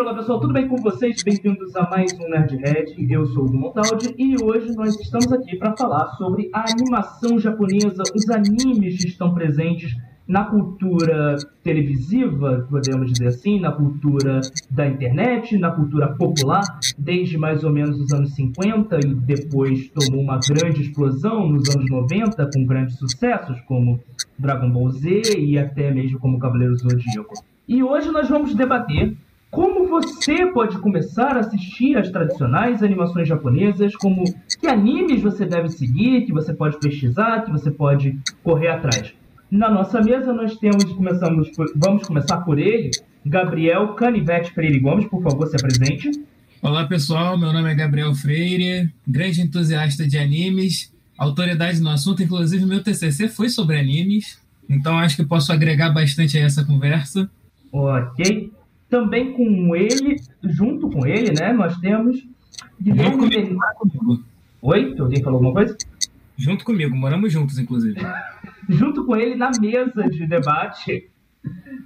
Olá pessoal, tudo bem com vocês? Bem-vindos a mais um Nerdhead. Eu sou o Montaldi e hoje nós estamos aqui para falar sobre a animação japonesa, os animes que estão presentes na cultura televisiva, podemos dizer assim, na cultura da internet, na cultura popular, desde mais ou menos os anos 50 e depois tomou uma grande explosão nos anos 90 com grandes sucessos como Dragon Ball Z e até mesmo como Cavaleiro Zodíaco. E hoje nós vamos debater como você pode começar a assistir as tradicionais animações japonesas, como que animes você deve seguir, que você pode pesquisar, que você pode correr atrás. Na nossa mesa nós temos, começamos por, vamos começar por ele, Gabriel Canivete Freire Gomes, por favor, se apresente. Olá pessoal, meu nome é Gabriel Freire, grande entusiasta de animes, autoridade no assunto, inclusive meu TCC foi sobre animes, então acho que posso agregar bastante a essa conversa. Ok. Também com ele, junto com ele, né, nós temos Guilherme Junto comigo, comigo. Oi? Alguém falou alguma coisa? Junto comigo, moramos juntos, inclusive. Junto com ele na mesa de debate,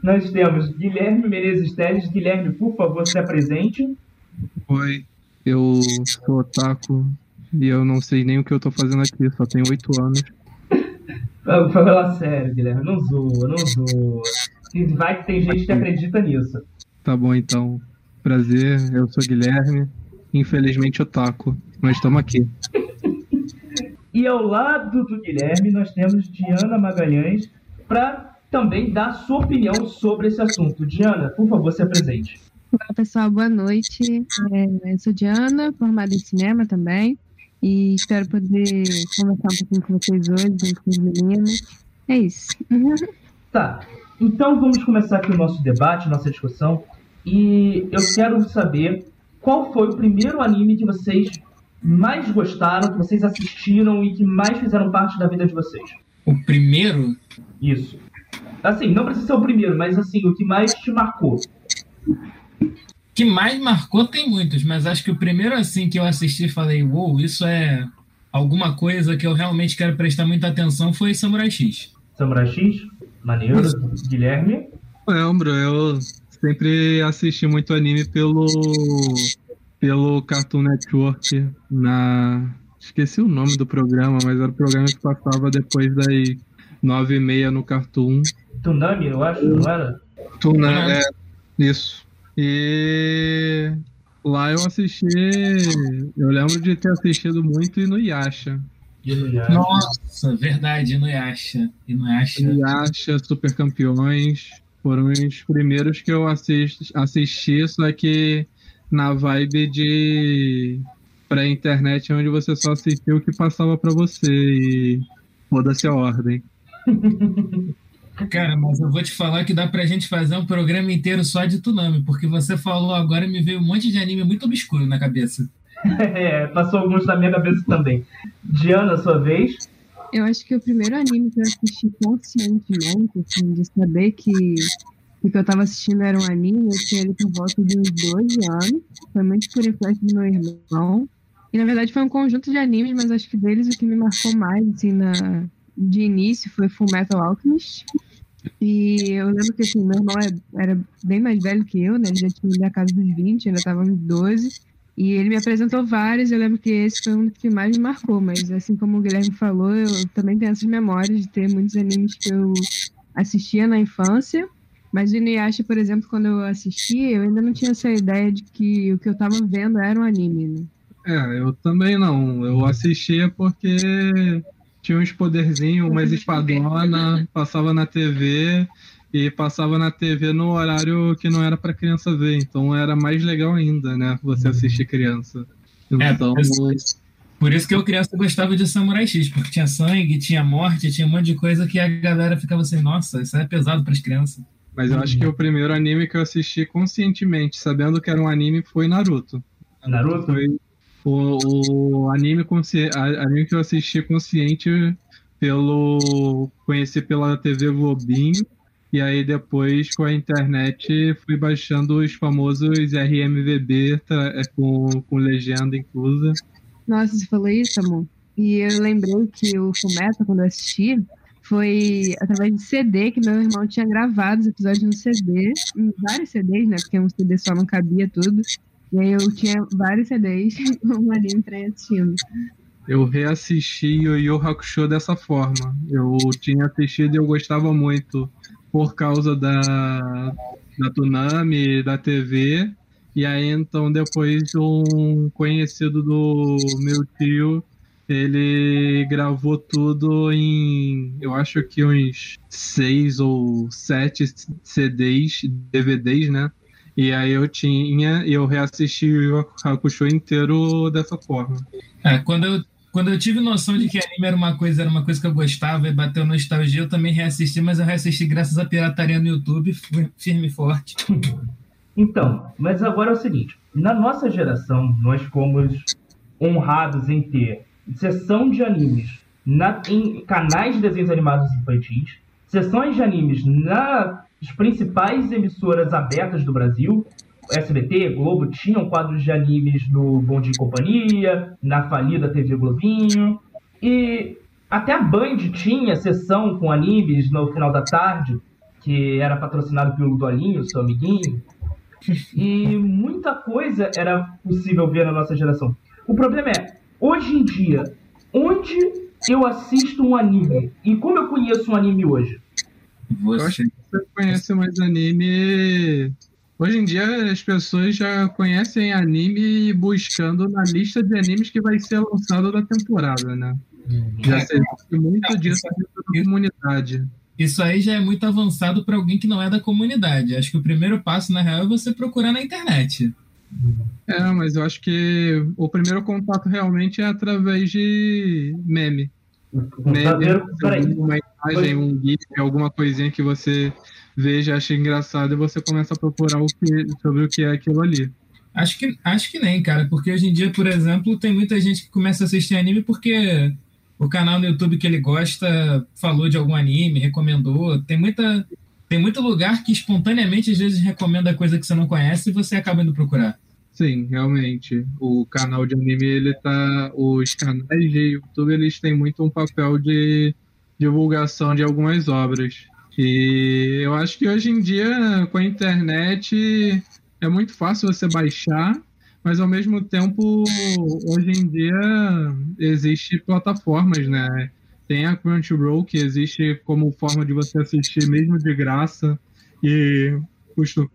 nós temos Guilherme Menezes Teles. Guilherme, por favor, se apresente. Oi, eu sou otaku e eu não sei nem o que eu tô fazendo aqui, só tenho oito anos. Fala sério, Guilherme, não zoa, não zoa. Vai que tem gente que acredita nisso. Tá bom então. Prazer, eu sou Guilherme. Infelizmente otaku, mas estamos aqui. E ao lado do Guilherme, nós temos Diana Magalhães para também dar sua opinião sobre esse assunto. Diana, por favor, se apresente. Olá, pessoal, boa noite. É, eu sou Diana, formada em cinema também. E espero poder conversar um pouquinho com vocês hoje, com os meninos. É isso. Tá. Então vamos começar aqui o nosso debate, nossa discussão. E eu quero saber qual foi o primeiro anime que vocês mais gostaram, que vocês assistiram e que mais fizeram parte da vida de vocês. O primeiro? Isso. Assim, não precisa ser o primeiro, mas assim, o que mais te marcou. Que mais marcou tem muitos, mas acho que o primeiro assim que eu assisti falei, uou, wow, isso é alguma coisa que eu realmente quero prestar muita atenção foi Samurai X. Samurai X? Maneiro. Guilherme? Lembro, eu sempre assisti muito anime pelo pelo Cartoon Network na esqueci o nome do programa, mas era o programa que passava depois das nove e meia no Cartoon. Tunami, eu acho, não era? Tunami, é, isso. E lá eu assisti, eu lembro de ter assistido muito e no Yasha. Nossa, verdade, no Yasha. E no Yasha. Yasha, Super Campeões, foram os primeiros que eu assisti, assisti só que na vibe de pré-internet, onde você só assistiu o que passava para você e foda-se a ordem. Cara, mas eu vou te falar que dá pra gente fazer um programa inteiro só de Tunami, porque você falou agora e me veio um monte de anime muito obscuro na cabeça. é, passou alguns na minha cabeça também. Diana, sua vez? Eu acho que o primeiro anime que eu assisti conscientemente, assim, de saber que o que eu tava assistindo era um anime, eu tinha ele por volta de uns 12 anos. Foi muito por influência do meu irmão. E na verdade foi um conjunto de animes, mas acho que deles o que me marcou mais, assim, na, de início foi Full Metal Alchemist. E eu lembro que assim, meu irmão é, era bem mais velho que eu, né? Ele já tinha ido a casa dos 20, ainda tava nos 12. E ele me apresentou vários, eu lembro que esse foi um que mais me marcou, mas assim como o Guilherme falou, eu também tenho essas memórias de ter muitos animes que eu assistia na infância mas o Inuyasha, por exemplo, quando eu assisti, eu ainda não tinha essa ideia de que o que eu estava vendo era um anime, né? É, eu também não. Eu assistia porque tinha uns poderzinhos, umas espadona, passava na TV e passava na TV no horário que não era para criança ver. Então era mais legal ainda, né? Você assistir criança. É, então, é, por, isso, por isso que eu criança gostava de Samurai X, porque tinha sangue, tinha morte, tinha um monte de coisa que a galera ficava assim, nossa, isso é pesado para as crianças. Mas eu acho que o primeiro anime que eu assisti conscientemente, sabendo que era um anime, foi Naruto. Naruto? Foi o, o anime, consci... anime que eu assisti consciente pelo. conheci pela TV Globinho. E aí depois com a internet fui baixando os famosos RMVB é, com, com legenda inclusa. Nossa, você falou isso, amor? E eu lembrei que o Fumeto, quando eu assisti, foi através de CD que meu irmão tinha gravado os episódios no CD, em vários CDs, né? Porque um CD só não cabia tudo. E aí eu tinha vários CDs com anime pra ir assistindo. Eu reassisti Yu Yu Hakusho dessa forma. Eu tinha assistido e eu gostava muito por causa da, da Tsunami, da TV. E aí então depois um conhecido do meu tio, ele gravou tudo em, eu acho que uns seis ou sete CDs, DVDs, né? E aí eu tinha, e eu reassisti o Hakusho inteiro dessa forma. É, quando eu quando eu tive noção de que anime era uma coisa, era uma coisa que eu gostava e bateu nostalgia, eu também reassisti, mas eu reassisti graças à pirataria no YouTube, firme e forte. Então, mas agora é o seguinte: na nossa geração, nós fomos honrados em ter sessão de animes na, em canais de desenhos animados infantis, sessões de animes nas principais emissoras abertas do Brasil, SBT, Globo tinham quadros de animes no Bom Dia e Companhia, na falida TV Globinho. E até a Band tinha sessão com animes no final da tarde, que era patrocinado pelo Dolinho, seu amiguinho. E muita coisa era possível ver na nossa geração. O problema é, hoje em dia, onde eu assisto um anime? E como eu conheço um anime hoje? Você, você conhece mais anime Hoje em dia as pessoas já conhecem anime buscando na lista de animes que vai ser lançado da temporada, né? Uhum. Já se muito disso dentro da comunidade. Isso aí já é muito avançado para alguém que não é da comunidade. Acho que o primeiro passo, na real, é você procurar na internet. É, mas eu acho que o primeiro contato realmente é através de meme. Meme, uma imagem, um gif, alguma coisinha que você veja, acha engraçado e você começa a procurar o que, sobre o que é aquilo ali. Acho que, acho que nem, cara, porque hoje em dia, por exemplo, tem muita gente que começa a assistir anime porque o canal no YouTube que ele gosta falou de algum anime, recomendou. Tem muita tem muito lugar que espontaneamente às vezes recomenda coisa que você não conhece e você acaba indo procurar. Sim, realmente. O canal de anime, ele tá. Os canais de YouTube, eles têm muito um papel de divulgação de algumas obras. E eu acho que hoje em dia, com a internet, é muito fácil você baixar, mas ao mesmo tempo, hoje em dia, existe plataformas, né? Tem a Crunchyroll, que existe como forma de você assistir mesmo de graça, e costuma,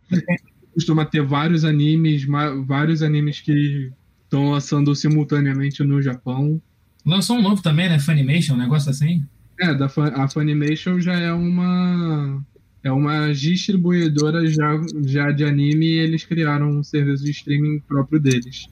costuma ter vários animes, vários animes que estão lançando simultaneamente no Japão. Lançou um novo também, né? Funimation, um negócio assim? É, da, a Funimation já é uma é uma distribuidora já, já de anime e eles criaram um serviço de streaming próprio deles.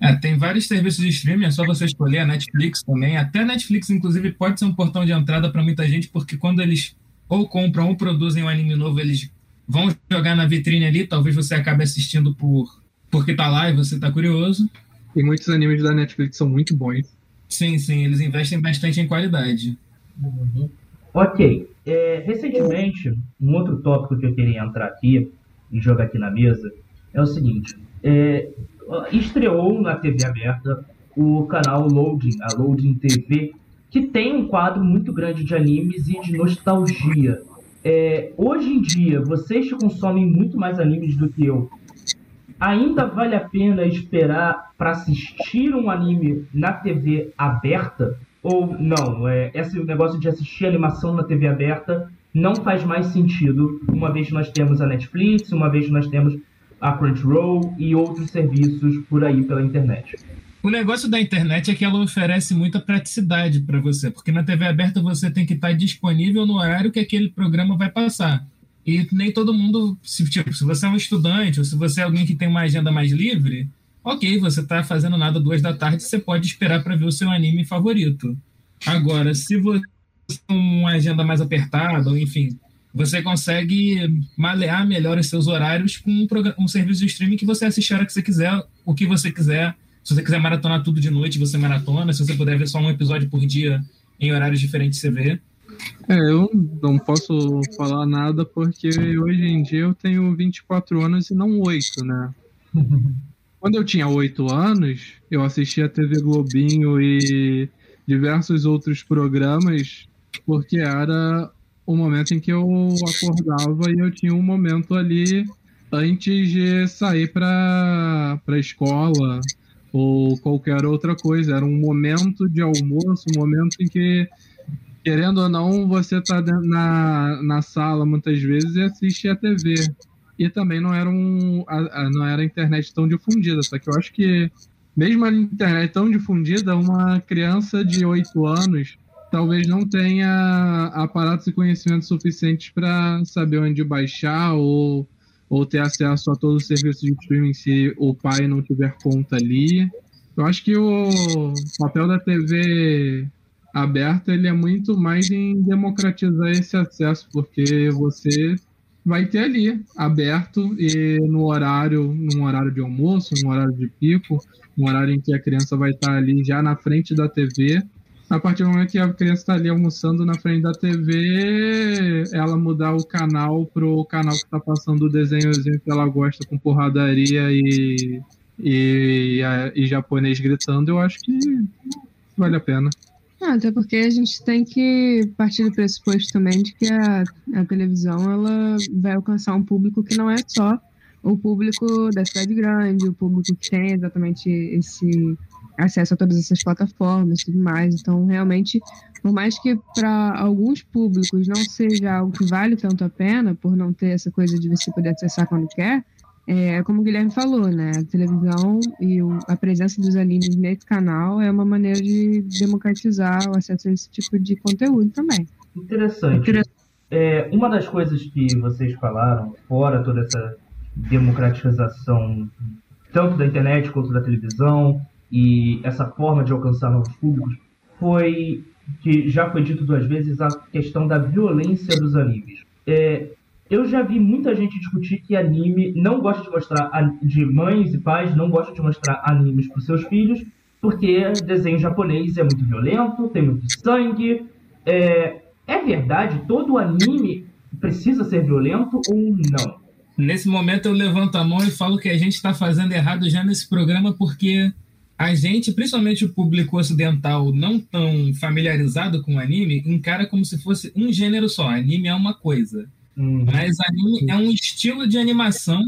É, tem vários serviços de streaming, é só você escolher a Netflix também. Até a Netflix, inclusive, pode ser um portão de entrada para muita gente, porque quando eles ou compram ou produzem um anime novo, eles vão jogar na vitrine ali, talvez você acabe assistindo por porque tá lá e você tá curioso. E muitos animes da Netflix são muito bons. Sim, sim, eles investem bastante em qualidade. Ok. É, recentemente, um outro tópico que eu queria entrar aqui e jogar aqui na mesa é o seguinte: é, estreou na TV aberta o canal Loading, a Loading TV, que tem um quadro muito grande de animes e de nostalgia. É, hoje em dia, vocês que consomem muito mais animes do que eu, ainda vale a pena esperar para assistir um anime na TV aberta? Ou não, é, esse negócio de assistir animação na TV aberta não faz mais sentido, uma vez que nós temos a Netflix, uma vez que nós temos a Crunchyroll e outros serviços por aí pela internet. O negócio da internet é que ela oferece muita praticidade para você, porque na TV aberta você tem que estar disponível no horário que aquele programa vai passar. E nem todo mundo, se, tipo, se você é um estudante ou se você é alguém que tem uma agenda mais livre, ok, você está fazendo nada duas da tarde, você pode esperar para ver o seu anime favorito. Agora, se você tem uma agenda mais apertada, ou enfim, você consegue malear melhor os seus horários com um, um, serviço de streaming que você assiste a hora que você quiser, o que você quiser. Se você quiser maratonar tudo de noite, você maratona. Se você puder ver só um episódio por dia em horários diferentes, você vê. É, eu não posso falar nada porque hoje em dia eu tenho 24 anos e não 8, né? Quando eu tinha oito anos, eu assistia TV Globinho e diversos outros programas porque era o momento em que eu acordava e eu tinha um momento ali antes de sair para a escola ou qualquer outra coisa. Era um momento de almoço, um momento em que, querendo ou não, você está na, na sala muitas vezes e assiste a TV. E também não era, um, a, a, não era a internet tão difundida, só que eu acho que mesmo a internet tão difundida, uma criança de 8 anos talvez não tenha aparatos e conhecimentos suficientes para saber onde baixar ou, ou ter acesso a todos os serviços de streaming se o pai não tiver conta ali. Eu acho que o papel da TV aberta ele é muito mais em democratizar esse acesso, porque você vai ter ali aberto e no horário, num horário de almoço, num horário de pico, um horário em que a criança vai estar ali já na frente da TV. A partir do momento que a criança está ali almoçando na frente da TV, ela mudar o canal pro canal que está passando o desenhozinho que ela gosta com porradaria e, e, e, e japonês gritando, eu acho que vale a pena. Ah, até porque a gente tem que partir do pressuposto também de que a, a televisão ela vai alcançar um público que não é só o público da cidade grande, o público que tem exatamente esse acesso a todas essas plataformas e tudo mais. Então, realmente, por mais que para alguns públicos não seja algo que vale tanto a pena, por não ter essa coisa de você poder acessar quando quer, é como o Guilherme falou, né? A televisão e o, a presença dos animes nesse canal é uma maneira de democratizar o acesso a esse tipo de conteúdo também. Interessante. É, uma das coisas que vocês falaram, fora toda essa democratização tanto da internet quanto da televisão e essa forma de alcançar novos públicos foi que já foi dito duas vezes a questão da violência dos animes. É, eu já vi muita gente discutir que anime não gosta de mostrar de mães e pais não gostam de mostrar animes para seus filhos porque desenho japonês é muito violento, tem muito sangue. É, é verdade? Todo anime precisa ser violento ou não? Nesse momento eu levanto a mão e falo que a gente está fazendo errado já nesse programa porque a gente, principalmente o público ocidental não tão familiarizado com anime, encara como se fosse um gênero só. Anime é uma coisa. Uhum. Mas anime é um estilo de animação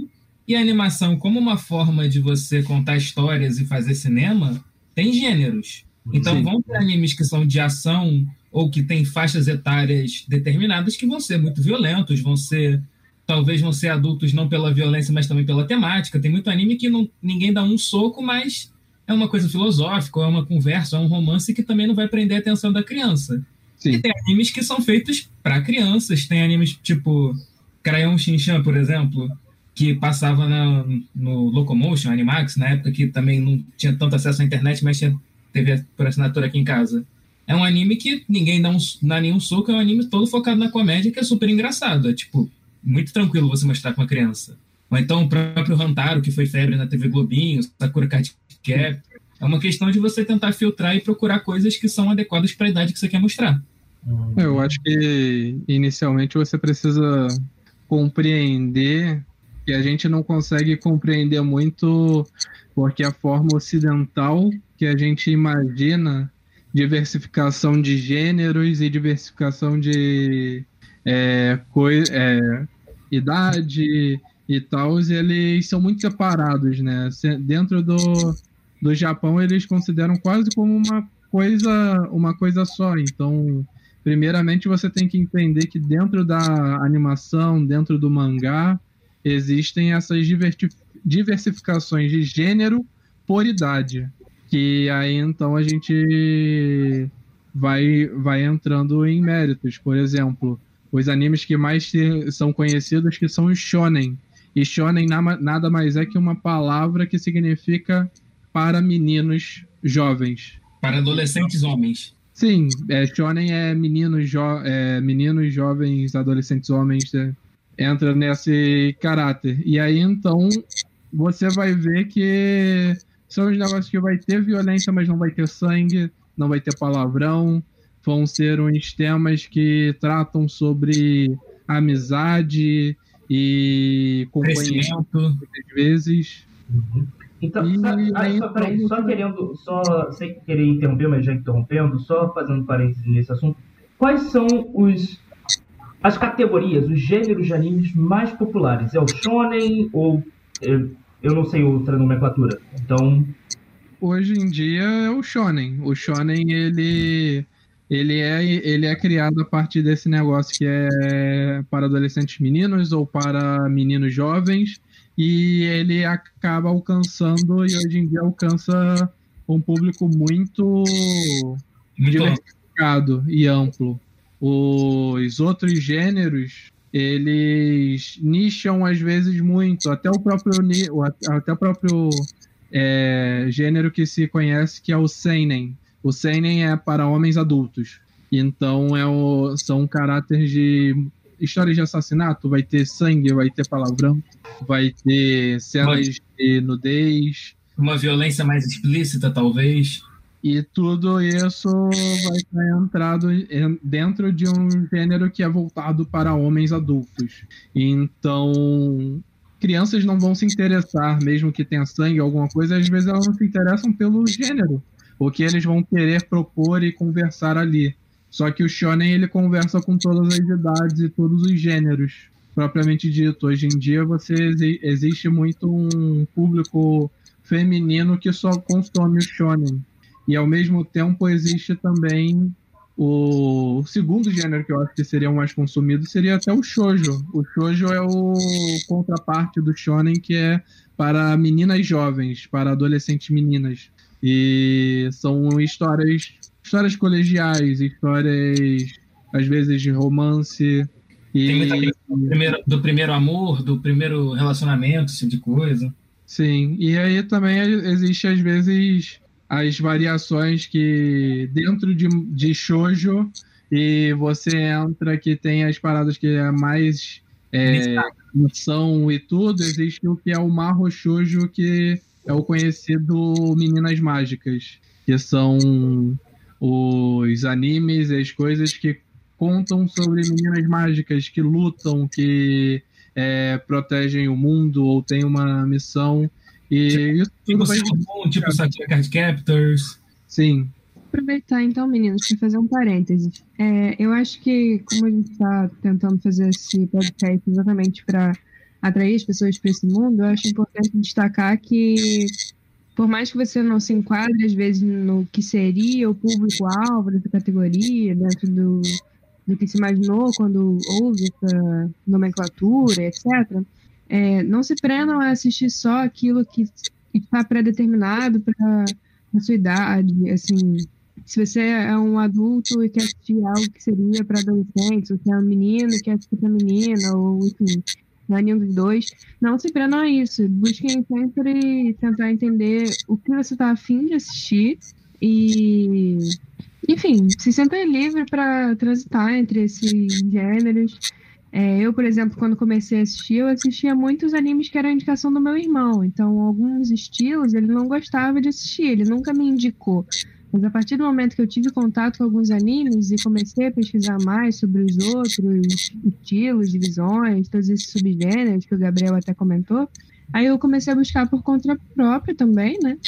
e a animação, como uma forma de você contar histórias e fazer cinema, tem gêneros. Então Sim. vão ter animes que são de ação ou que têm faixas etárias determinadas que vão ser muito violentos, vão ser talvez vão ser adultos não pela violência, mas também pela temática. Tem muito anime que não, ninguém dá um soco, mas é uma coisa filosófica, é uma conversa, é um romance que também não vai prender a atenção da criança. Sim. E tem animes que são feitos para crianças. Tem animes tipo Crayon Shinchan, por exemplo, que passava na, no Locomotion, Animax, na época que também não tinha tanto acesso à internet, mas tinha TV por assinatura aqui em casa. É um anime que ninguém dá, um, dá nenhum soco, é um anime todo focado na comédia que é super engraçado. É tipo, muito tranquilo você mostrar com uma criança. Ou então o próprio Rantaro, que foi febre na TV Globinho, Sakura Card Cap. É uma questão de você tentar filtrar e procurar coisas que são adequadas para a idade que você quer mostrar. É, eu acho que inicialmente você precisa compreender que a gente não consegue compreender muito porque a forma ocidental que a gente imagina diversificação de gêneros e diversificação de é, é, idade e tal, eles são muito separados, né? Dentro do, do Japão, eles consideram quase como uma coisa, uma coisa só. Então, primeiramente, você tem que entender que dentro da animação, dentro do mangá, existem essas diversificações de gênero por idade. Que aí, então, a gente vai, vai entrando em méritos. Por exemplo, os animes que mais são conhecidos que são os shonen. E shonen nada mais é que uma palavra que significa para meninos jovens. Para adolescentes homens. Sim, é, shonen é meninos, jo é, meninos jovens, adolescentes homens, é, entra nesse caráter. E aí então você vai ver que são os negócios que vai ter violência, mas não vai ter sangue, não vai ter palavrão, vão ser uns temas que tratam sobre amizade e companhia às vezes. Uhum. Então, e, só, aí, só, peraí, só querendo, só sem querer interromper, mas já interrompendo, só fazendo parênteses nesse assunto, quais são os as categorias, os gêneros de animes mais populares? É o shonen ou eu não sei outra nomenclatura? Então, hoje em dia é o shonen. O shonen ele ele é ele é criado a partir desse negócio que é para adolescentes meninos ou para meninos jovens e ele acaba alcançando e hoje em dia alcança um público muito, muito diversificado e amplo. Os outros gêneros eles nicham às vezes muito, até o próprio até o próprio é, gênero que se conhece que é o seinen. O seinen é para homens adultos. Então é o, são caráteres de histórias de assassinato, vai ter sangue, vai ter palavrão, vai ter cenas Mas... de nudez. Uma violência mais explícita, talvez. E tudo isso vai estar entrado dentro de um gênero que é voltado para homens adultos. Então, crianças não vão se interessar, mesmo que tenha sangue ou alguma coisa, às vezes elas não se interessam pelo gênero, o que eles vão querer propor e conversar ali. Só que o shonen ele conversa com todas as idades e todos os gêneros, propriamente dito. Hoje em dia você existe muito um público feminino que só consome o shonen. E ao mesmo tempo existe também o segundo gênero que eu acho que seria o mais consumido seria até o shoujo. O shoujo é o contraparte do shonen que é para meninas jovens, para adolescentes meninas. E são histórias, histórias colegiais, histórias às vezes de romance. E... Tem do primeiro, do primeiro amor, do primeiro relacionamento, esse tipo de coisa. Sim, e aí também existe às vezes as variações que dentro de, de shoujo e você entra que tem as paradas que é mais é, e tudo, existe o que é o Marro Shoujo, que é o conhecido Meninas Mágicas, que são os animes e as coisas que contam sobre meninas mágicas que lutam, que é, protegem o mundo ou têm uma missão e tipo, tipo, vai... tipo Satya Card Captors. Sim. Aproveitar então, meninos, para fazer um parênteses. É, eu acho que, como a gente está tentando fazer esse podcast exatamente para atrair as pessoas para esse mundo, eu acho importante destacar que, por mais que você não se enquadre, às vezes, no que seria o público-alvo dessa categoria, dentro do, do que se imaginou quando houve essa nomenclatura, etc., é, não se prendam a assistir só aquilo que está pré-determinado para a sua idade. Assim, se você é um adulto e quer assistir algo que seria para adolescentes, ou se é um menino e quer assistir para menina, ou enfim, nenhum dos dois, não se prendam a isso. Busquem sempre tentar entender o que você está afim de assistir e, enfim, se sentem livre para transitar entre esses gêneros é, eu, por exemplo, quando comecei a assistir, eu assistia muitos animes que eram indicação do meu irmão. Então, alguns estilos ele não gostava de assistir, ele nunca me indicou. Mas a partir do momento que eu tive contato com alguns animes e comecei a pesquisar mais sobre os outros estilos, divisões, todos esses subgêneros que o Gabriel até comentou, aí eu comecei a buscar por conta própria também, né?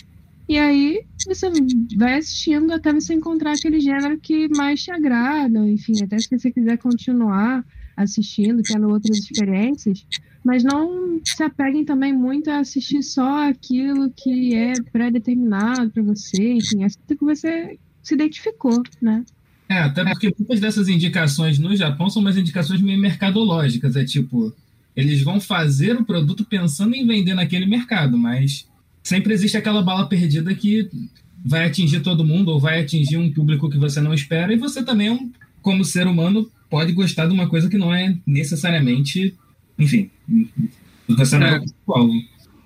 E aí você vai assistindo até você encontrar aquele gênero que mais te agrada, enfim, até se você quiser continuar assistindo, tendo outras experiências, mas não se apeguem também muito a assistir só aquilo que é pré-determinado para você, enfim, aquilo que você se identificou, né? É, até porque muitas dessas indicações no Japão são umas indicações meio mercadológicas, é tipo, eles vão fazer o produto pensando em vender naquele mercado, mas sempre existe aquela bala perdida que vai atingir todo mundo ou vai atingir um público que você não espera e você também, como ser humano, pode gostar de uma coisa que não é necessariamente, enfim, você não é,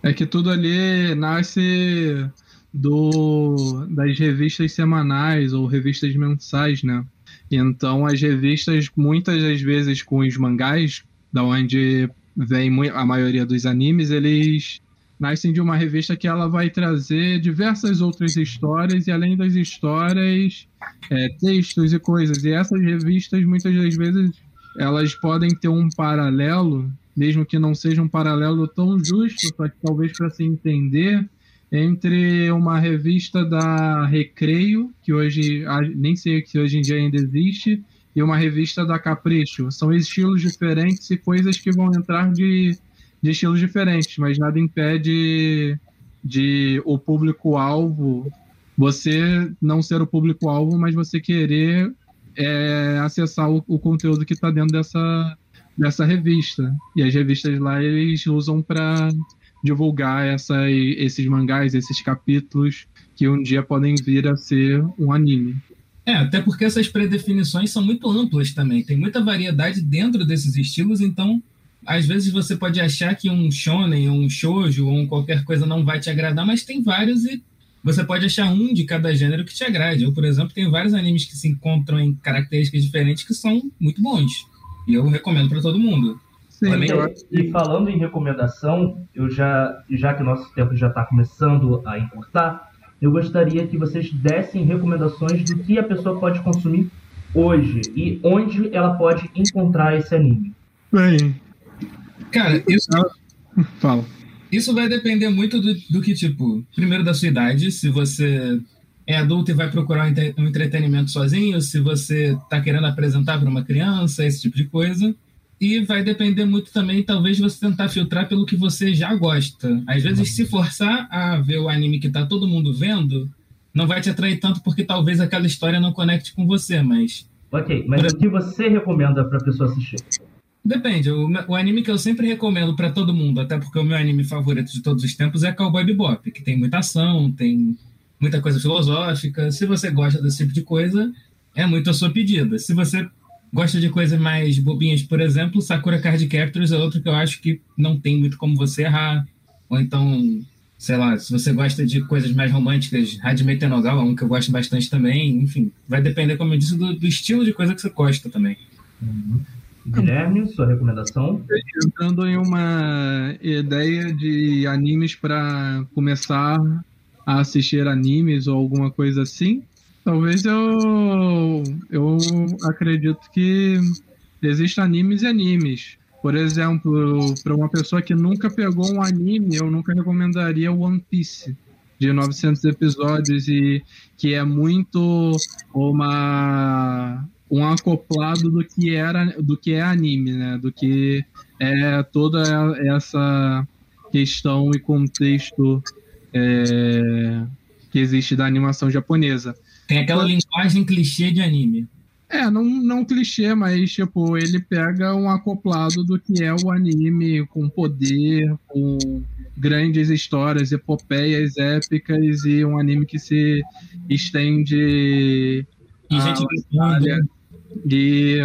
é que tudo ali nasce do das revistas semanais ou revistas mensais, né? Então as revistas muitas das vezes com os mangás, da onde vem a maioria dos animes, eles nascem de uma revista que ela vai trazer diversas outras histórias e além das histórias, é, textos e coisas. E essas revistas muitas das vezes elas podem ter um paralelo, mesmo que não seja um paralelo tão justo, só que talvez para se entender entre uma revista da Recreio, que hoje nem sei se hoje em dia ainda existe, e uma revista da Capricho. São estilos diferentes e coisas que vão entrar de, de estilos diferentes, mas nada impede de o público-alvo, você não ser o público-alvo, mas você querer é, acessar o, o conteúdo que está dentro dessa, dessa revista. E as revistas lá eles usam para divulgar essa, esses mangás, esses capítulos que um dia podem vir a ser um anime. É, até porque essas predefinições são muito amplas também. Tem muita variedade dentro desses estilos, então às vezes você pode achar que um shonen, um shoujo ou um qualquer coisa não vai te agradar, mas tem vários e você pode achar um de cada gênero que te agrade. Eu, por exemplo, tenho vários animes que se encontram em características diferentes que são muito bons. E eu recomendo para todo mundo. Sim, Também... E falando em recomendação, eu já, já que o nosso tempo já está começando a encurtar, eu gostaria que vocês dessem recomendações do que a pessoa pode consumir hoje e onde ela pode encontrar esse anime. Bem, cara, isso fala. Isso vai depender muito do, do que tipo, primeiro da sua idade, se você é adulto e vai procurar um entretenimento sozinho, se você está querendo apresentar para uma criança, esse tipo de coisa. E vai depender muito também, talvez, você tentar filtrar pelo que você já gosta. Às vezes, se forçar a ver o anime que está todo mundo vendo, não vai te atrair tanto porque talvez aquela história não conecte com você, mas... Ok, mas o que você recomenda para pessoa assistir? Depende. O, o, anime que eu sempre recomendo para todo mundo, até porque o meu anime favorito de todos os tempos é Cowboy Bebop, que tem muita ação, tem muita coisa filosófica. Se você gosta desse tipo de coisa, é muito a sua pedida. Se você gosta de coisas mais bobinhas, por exemplo, Sakura Card Captors é outro que eu acho que não tem muito como você errar. Ou então, sei lá, se você gosta de coisas mais românticas, Hajime Tenogawa é um que eu gosto bastante também. Enfim, vai depender, como eu disse, do, do estilo de coisa que você gosta também. Uhum. Guilherme, sua recomendação? Entrando em uma ideia de animes para começar a assistir animes ou alguma coisa assim, talvez eu eu acredito que existem animes e animes. Por exemplo, para uma pessoa que nunca pegou um anime, eu nunca recomendaria One Piece de 900 episódios e que é muito uma um acoplado do que era do que é anime, né? Do que é toda essa questão e contexto é, que existe da animação japonesa. Tem aquela linguagem clichê de anime. É, não, não clichê, mas tipo, ele pega um acoplado do que é o anime, com poder, com grandes histórias, epopeias épicas e um anime que se estende. E gente E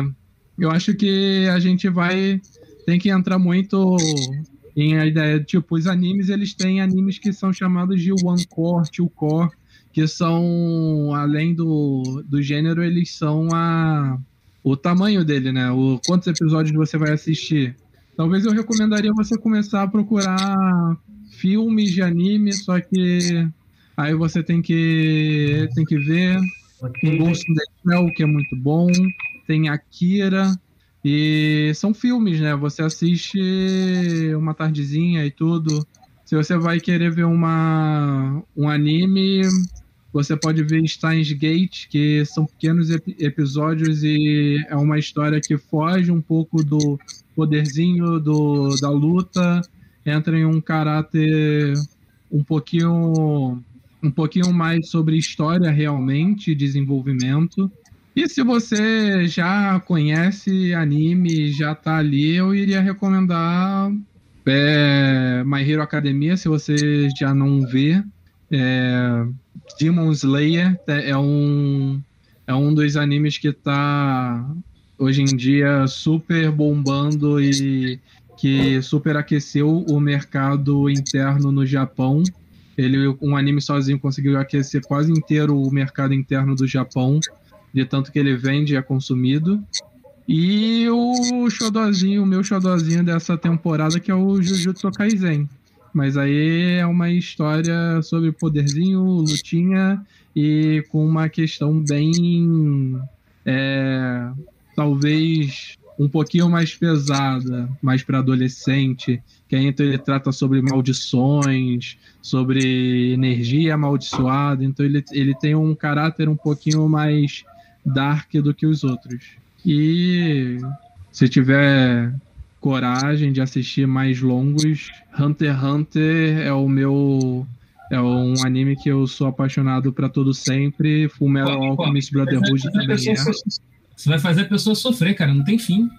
eu acho que a gente vai. Tem que entrar muito em a ideia, tipo, os animes, eles têm animes que são chamados de one core, two core, que são, além do, do gênero, eles são a, o tamanho dele, né? O, quantos episódios você vai assistir. Talvez eu recomendaria você começar a procurar filmes de anime, só que aí você tem que, tem que ver. Ghost in the Shell, que é muito bom. Tem Akira, e são filmes, né? Você assiste uma tardezinha e tudo. Se você vai querer ver uma, um anime, você pode ver Steins Gate, que são pequenos ep episódios e é uma história que foge um pouco do poderzinho do, da luta, entra em um caráter um pouquinho um pouquinho mais sobre história realmente, desenvolvimento. E se você já conhece anime, já tá ali, eu iria recomendar é, My Hero Academia, se você já não vê. É, Demon Slayer é, é um, é um dos animes que tá hoje em dia super bombando e que super aqueceu o mercado interno no Japão. Ele, um anime sozinho conseguiu aquecer quase inteiro o mercado interno do Japão de tanto que ele vende e é consumido. E o xodozinho, o meu xodozinho dessa temporada, que é o Jujutsu Kaisen. Mas aí é uma história sobre poderzinho, lutinha e com uma questão bem. É, talvez um pouquinho mais pesada, mais para adolescente, que aí então ele trata sobre maldições, sobre energia amaldiçoada, então ele, ele tem um caráter um pouquinho mais dark do que os outros. E se tiver coragem de assistir mais longos, Hunter x Hunter é o meu é um anime que eu sou apaixonado para todo sempre. Fullmetal Alchemist Brotherhood também é. Você vai fazer a pessoa sofrer, cara, não tem fim.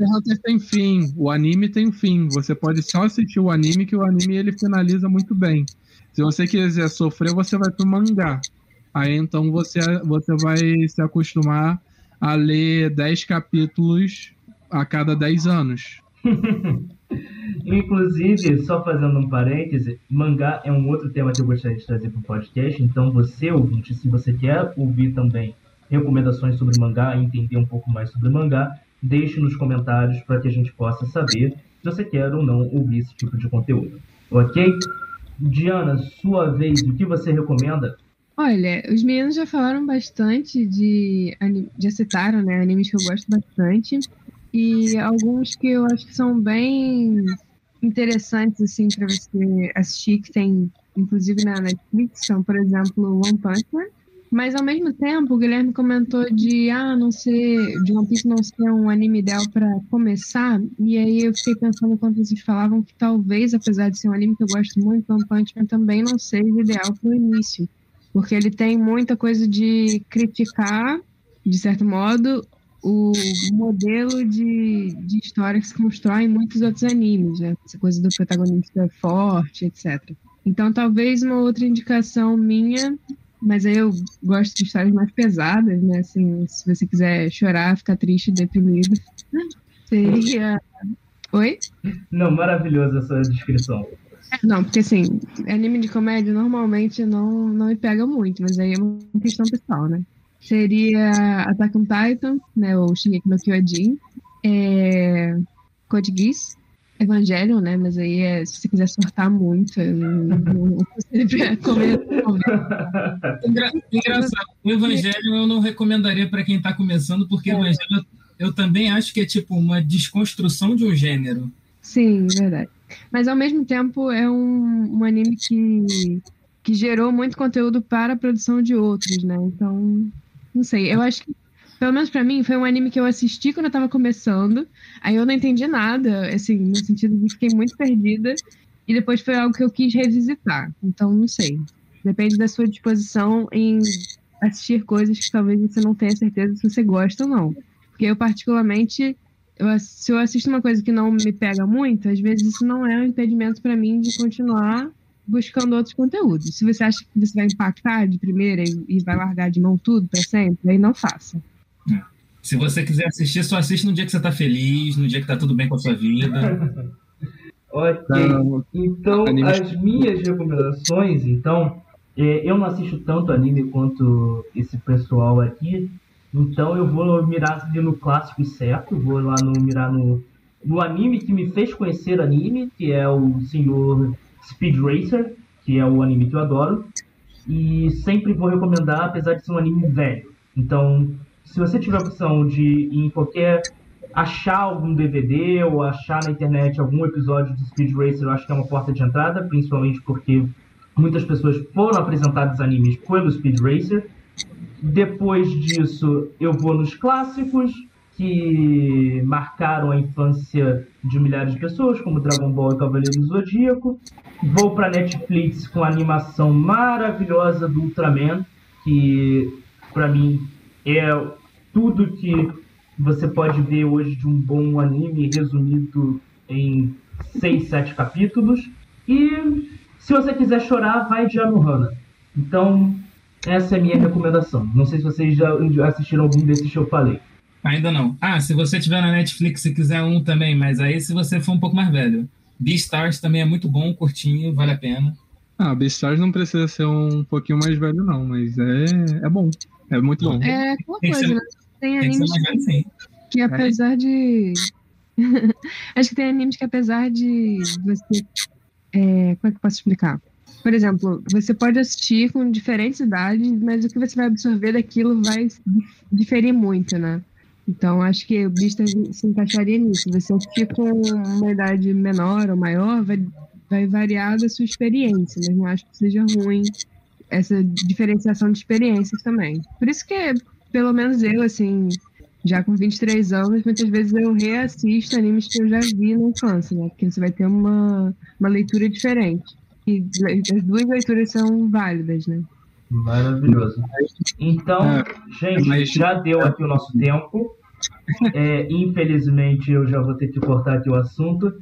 Hunter tem fim, o anime tem fim. Você pode só assistir o anime que o anime ele finaliza muito bem. Se você quiser sofrer, você vai pro mangá. Aí então você, você vai se acostumar a ler 10 capítulos a cada 10 anos. Inclusive, só fazendo um parêntese, mangá é um outro tema que eu gostaria de trazer para o podcast. Então, você, ouvinte, se você quer ouvir também recomendações sobre mangá e entender um pouco mais sobre mangá, deixe nos comentários para que a gente possa saber se você quer ou não ouvir esse tipo de conteúdo. Ok? Diana, sua vez, o que você recomenda? Olha, os meninos já falaram bastante de. já citaram, né? Animes que eu gosto bastante. E alguns que eu acho que são bem interessantes, assim, para você assistir, que tem, inclusive, na Netflix, são, por exemplo, One Punch Man. Mas ao mesmo tempo, o Guilherme comentou de ah, não ser de One Piece não ser um anime ideal para começar. E aí eu fiquei pensando enquanto vocês falavam que talvez, apesar de ser um anime que eu gosto muito, One Punch Man também não seja ideal para o início. Porque ele tem muita coisa de criticar, de certo modo, o modelo de, de história que se constrói em muitos outros animes, né? Essa coisa do protagonista forte, etc. Então, talvez uma outra indicação minha, mas aí eu gosto de histórias mais pesadas, né? Assim, se você quiser chorar, ficar triste, deprimido, seria. Oi? Não, maravilhosa essa descrição. Não, porque assim, anime de comédia normalmente não, não me pega muito, mas aí é uma questão pessoal, né? seria Attack on Titan, né, ou Shingeki no Kyojin, é, Code Geass, Evangelion, né, mas aí é, se você quiser sortar muito, eu não, não comer. Engraçado, o Evangelho eu não recomendaria para quem está começando, porque é. o Evangelho eu também acho que é tipo uma desconstrução de um gênero. Sim, verdade. Mas ao mesmo tempo é um, um anime que, que gerou muito conteúdo para a produção de outros, né? Então não sei, eu acho que, pelo menos pra mim, foi um anime que eu assisti quando eu tava começando, aí eu não entendi nada, assim, no sentido de fiquei muito perdida, e depois foi algo que eu quis revisitar. Então, não sei. Depende da sua disposição em assistir coisas que talvez você não tenha certeza se você gosta ou não. Porque eu, particularmente, eu, se eu assisto uma coisa que não me pega muito, às vezes isso não é um impedimento para mim de continuar buscando outros conteúdos. Se você acha que você vai impactar de primeira e, e vai largar de mão tudo para sempre, aí não faça. Se você quiser assistir, só assiste no dia que você está feliz, no dia que está tudo bem com a sua vida. ok. Então, as minhas recomendações, então, é, eu não assisto tanto anime quanto esse pessoal aqui, então eu vou mirar no clássico certo, vou lá no, mirar no, no anime que me fez conhecer anime, que é o Senhor Speed Racer, que é o anime que eu adoro. E sempre vou recomendar, apesar de ser um anime velho. Então, se você tiver a opção de ir em qualquer. achar algum DVD ou achar na internet algum episódio de Speed Racer, eu acho que é uma porta de entrada, principalmente porque muitas pessoas foram apresentadas animes pelo Speed Racer. Depois disso, eu vou nos clássicos, que marcaram a infância de milhares de pessoas, como Dragon Ball e Cavaleiro do Zodíaco. Vou para Netflix com a animação maravilhosa do Ultraman, que para mim é tudo que você pode ver hoje de um bom anime resumido em seis, sete capítulos. E se você quiser chorar, vai de Anohana. Então, essa é a minha recomendação. Não sei se vocês já assistiram algum desses que eu falei. Ainda não. Ah, se você tiver na Netflix e quiser um também, mas aí se você for um pouco mais velho. Beastars também é muito bom, curtinho, vale a pena. Ah, Beastars não precisa ser um pouquinho mais velho, não, mas é, é bom. É muito bom. É aquela coisa, ser, né? Tem animes que, que, apesar de. Acho que tem animes que apesar de você. É, como é que eu posso explicar? Por exemplo, você pode assistir com diferentes idades, mas o que você vai absorver daquilo vai diferir muito, né? Então, acho que o Bista se encaixaria nisso. Você assistir com uma idade menor ou maior, vai, vai variar da sua experiência, mas não acho que seja ruim essa diferenciação de experiências também. Por isso que pelo menos eu, assim, já com 23 anos, muitas vezes eu reassisto animes que eu já vi na infância, né? Porque você vai ter uma, uma leitura diferente. E as duas leituras são válidas, né? Maravilhoso. Então, é, gente, mas... já deu aqui o nosso tempo. É, infelizmente, eu já vou ter que cortar aqui o assunto.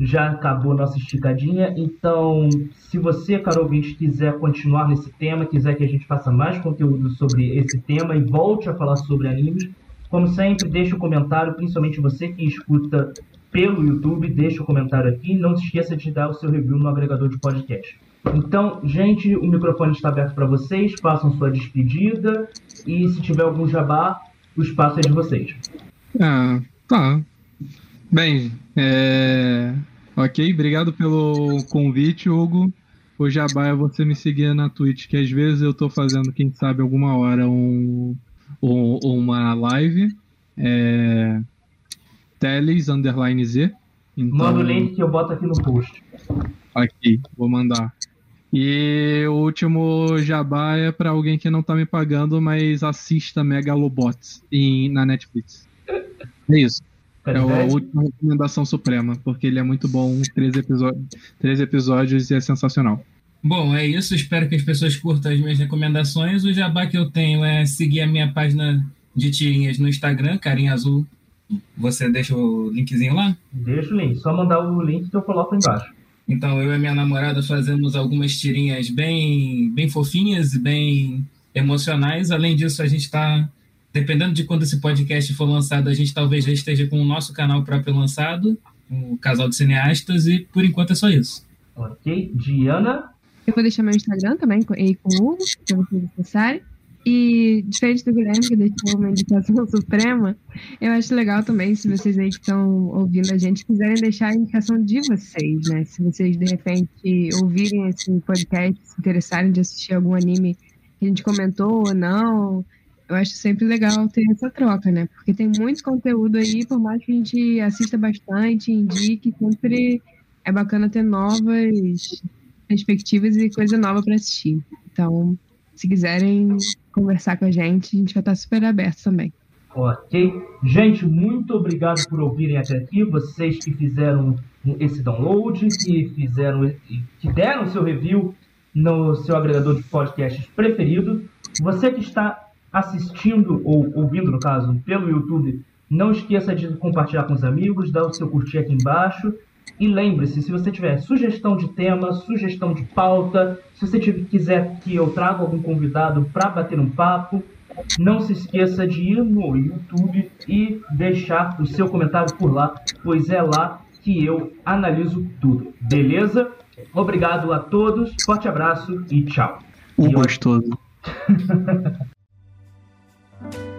Já acabou nossa esticadinha. Então, se você, caro ouvinte, quiser continuar nesse tema, quiser que a gente faça mais conteúdo sobre esse tema e volte a falar sobre animes, como sempre, deixe um comentário, principalmente você que escuta pelo YouTube, deixe o um comentário aqui. Não se esqueça de dar o seu review no agregador de podcast. Então, gente, o microfone está aberto para vocês, façam sua despedida e se tiver algum jabá, o espaço é de vocês. Ah, tá. Bem, é... ok, obrigado pelo convite, Hugo. O jabá é você me seguir na Twitch, que às vezes eu estou fazendo, quem sabe, alguma hora um, um uma live. É... Teles underline Z. Então... Manda o link que eu boto aqui no post. Aqui, vou mandar. E o último jabá é para alguém que não tá me pagando, mas assista Megalobots em, na Netflix. É isso. É a última recomendação suprema, porque ele é muito bom, três, episódios, três episódios e é sensacional. Bom, é isso. Espero que as pessoas curtam as minhas recomendações. O jabá que eu tenho é seguir a minha página de tirinhas no Instagram, Carinha Azul. Você deixa o linkzinho lá? Deixa o link. Só mandar o link que eu coloco embaixo. Então, eu e minha namorada fazemos algumas tirinhas bem, bem fofinhas e bem emocionais. Além disso, a gente está, dependendo de quando esse podcast for lançado, a gente talvez já esteja com o nosso canal próprio lançado, o Casal de Cineastas, e por enquanto é só isso. Ok. Diana? Eu vou deixar meu Instagram também, e com o Hugo, se vocês acessarem. E diferente do Guilherme, que deixou uma indicação suprema, eu acho legal também, se vocês aí que estão ouvindo a gente, quiserem deixar a indicação de vocês, né? Se vocês, de repente, ouvirem esse podcast, se interessarem de assistir algum anime que a gente comentou ou não, eu acho sempre legal ter essa troca, né? Porque tem muito conteúdo aí, por mais que a gente assista bastante, indique, sempre é bacana ter novas perspectivas e coisa nova para assistir. Então, se quiserem conversar com a gente, a gente vai estar super aberto também. Ok. Gente, muito obrigado por ouvirem até aqui. Vocês que fizeram esse download, que fizeram, que deram seu review no seu agregador de podcasts preferido. Você que está assistindo ou ouvindo, no caso, pelo YouTube, não esqueça de compartilhar com os amigos, dar o seu curtir aqui embaixo. E lembre-se, se você tiver sugestão de tema, sugestão de pauta, se você quiser que eu traga algum convidado para bater um papo, não se esqueça de ir no YouTube e deixar o seu comentário por lá, pois é lá que eu analiso tudo. Beleza? Obrigado a todos, forte abraço e tchau. Um gostoso. Bye.